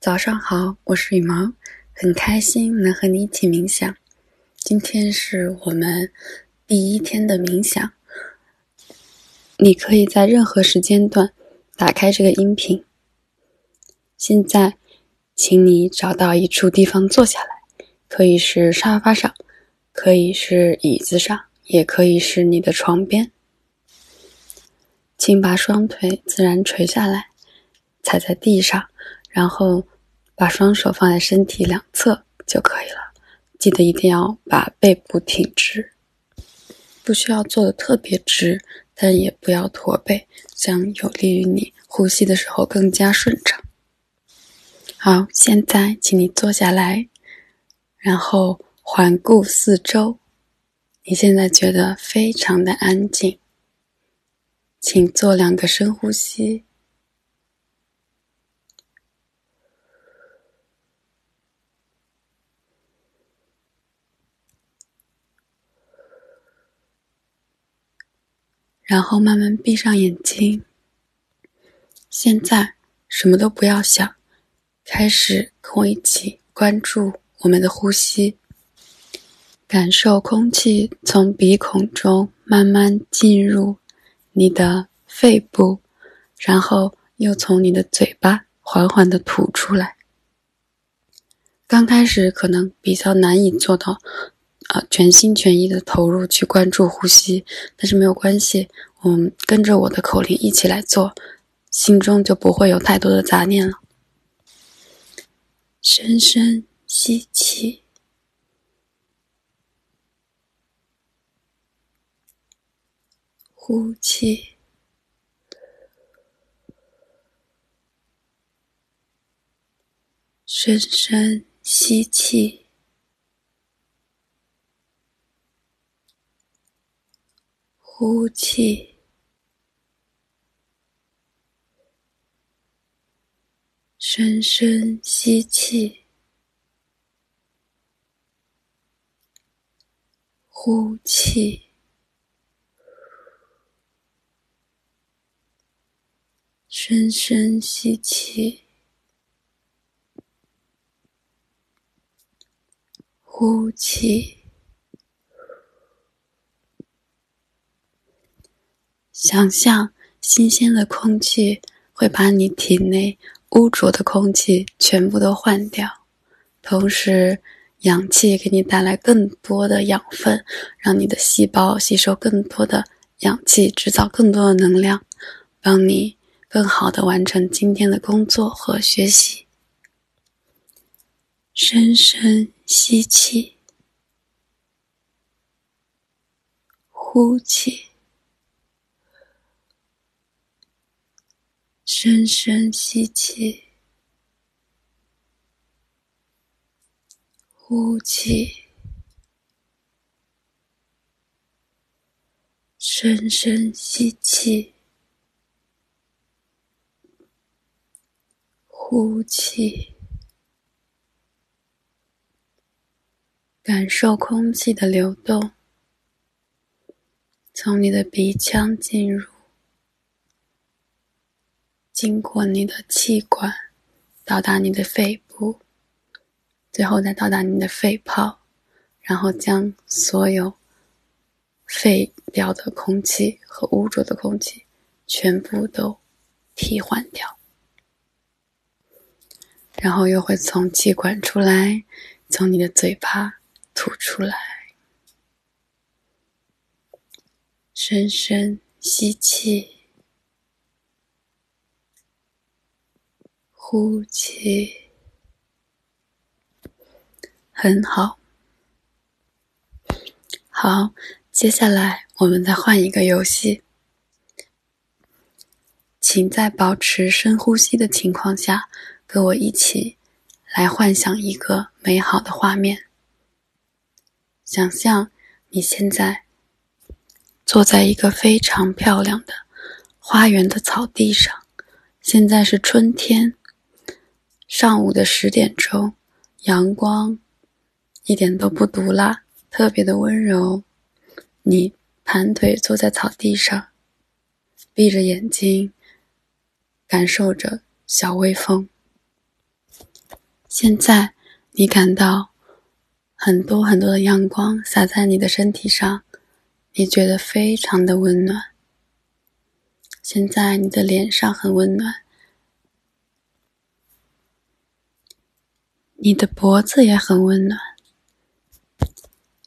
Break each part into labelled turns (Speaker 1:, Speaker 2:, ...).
Speaker 1: 早上好，我是羽毛，很开心能和你一起冥想。今天是我们第一天的冥想，你可以在任何时间段打开这个音频。现在，请你找到一处地方坐下来，可以是沙发上，可以是椅子上，也可以是你的床边。请把双腿自然垂下来，踩在地上，然后把双手放在身体两侧就可以了。记得一定要把背部挺直，不需要做的特别直，但也不要驼背，这样有利于你呼吸的时候更加顺畅。好，现在请你坐下来，然后环顾四周。你现在觉得非常的安静，请做两个深呼吸，然后慢慢闭上眼睛。现在什么都不要想。开始跟我一起关注我们的呼吸，感受空气从鼻孔中慢慢进入你的肺部，然后又从你的嘴巴缓缓的吐出来。刚开始可能比较难以做到，全心全意的投入去关注呼吸，但是没有关系，我们跟着我的口令一起来做，心中就不会有太多的杂念了。深深吸气，呼气，深深吸气，呼气。深深吸气，呼气，深深吸气，呼气。想象新鲜的空气会把你体内。污浊的空气全部都换掉，同时氧气给你带来更多的养分，让你的细胞吸收更多的氧气，制造更多的能量，帮你更好的完成今天的工作和学习。深深吸气，呼气。深深吸气，呼气，深深吸气，呼气，感受空气的流动，从你的鼻腔进入。经过你的气管，到达你的肺部，最后再到达你的肺泡，然后将所有废掉的空气和污浊的空气全部都替换掉，然后又会从气管出来，从你的嘴巴吐出来，深深吸气。呼气，很好。好，接下来我们再换一个游戏，请在保持深呼吸的情况下，跟我一起来幻想一个美好的画面。想象你现在坐在一个非常漂亮的花园的草地上，现在是春天。上午的十点钟，阳光一点都不毒辣，特别的温柔。你盘腿坐在草地上，闭着眼睛，感受着小微风。现在你感到很多很多的阳光洒在你的身体上，你觉得非常的温暖。现在你的脸上很温暖，你的脖子也很温暖。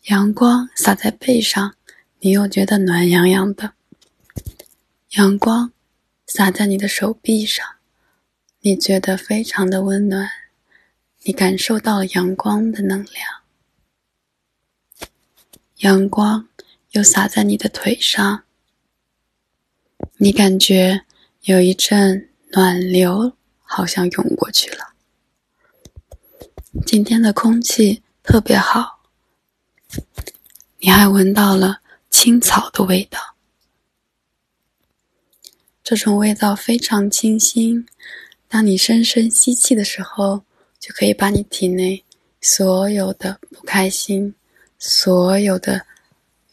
Speaker 1: 阳光洒在背上，你又觉得暖洋洋的。阳光洒在你的手臂上，你觉得非常的温暖。你感受到了阳光的能量。阳光又洒在你的腿上，你感觉有一阵暖流好像涌过去了。今天的空气特别好。你还闻到了青草的味道，这种味道非常清新。当你深深吸气的时候，就可以把你体内所有的不开心、所有的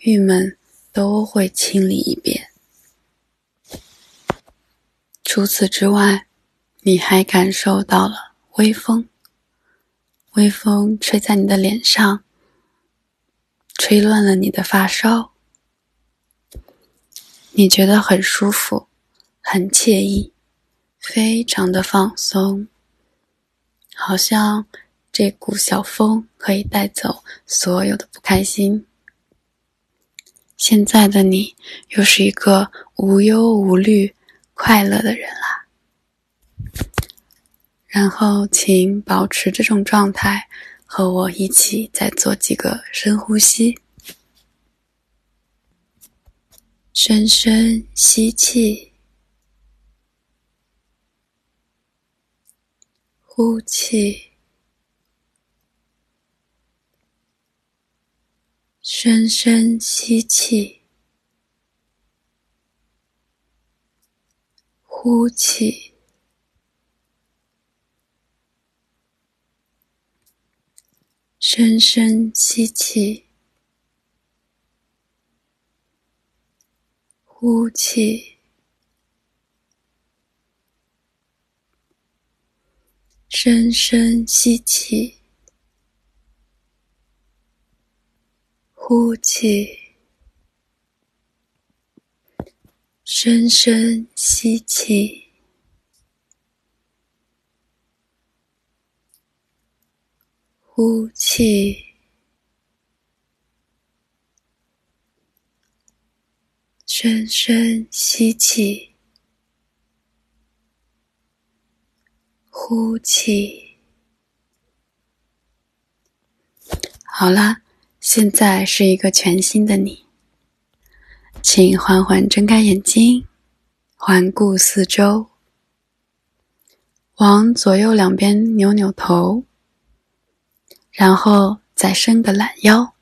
Speaker 1: 郁闷都会清理一遍。除此之外，你还感受到了微风，微风吹在你的脸上。吹乱了你的发梢，你觉得很舒服，很惬意，非常的放松，好像这股小风可以带走所有的不开心。现在的你又是一个无忧无虑、快乐的人啦。然后，请保持这种状态。和我一起再做几个深呼吸，深深吸气，呼气，深深吸气，呼气。深深吸气，呼气，深深吸气，呼气，深深吸气。呼气，深深吸气，呼气。好啦，现在是一个全新的你，请缓缓睁开眼睛，环顾四周，往左右两边扭扭头。然后再伸个懒腰，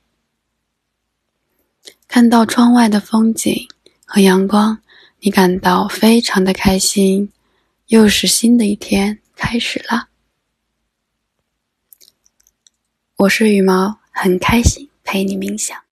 Speaker 1: 看到窗外的风景和阳光，你感到非常的开心，又是新的一天开始了。我是羽毛，很开心陪你冥想。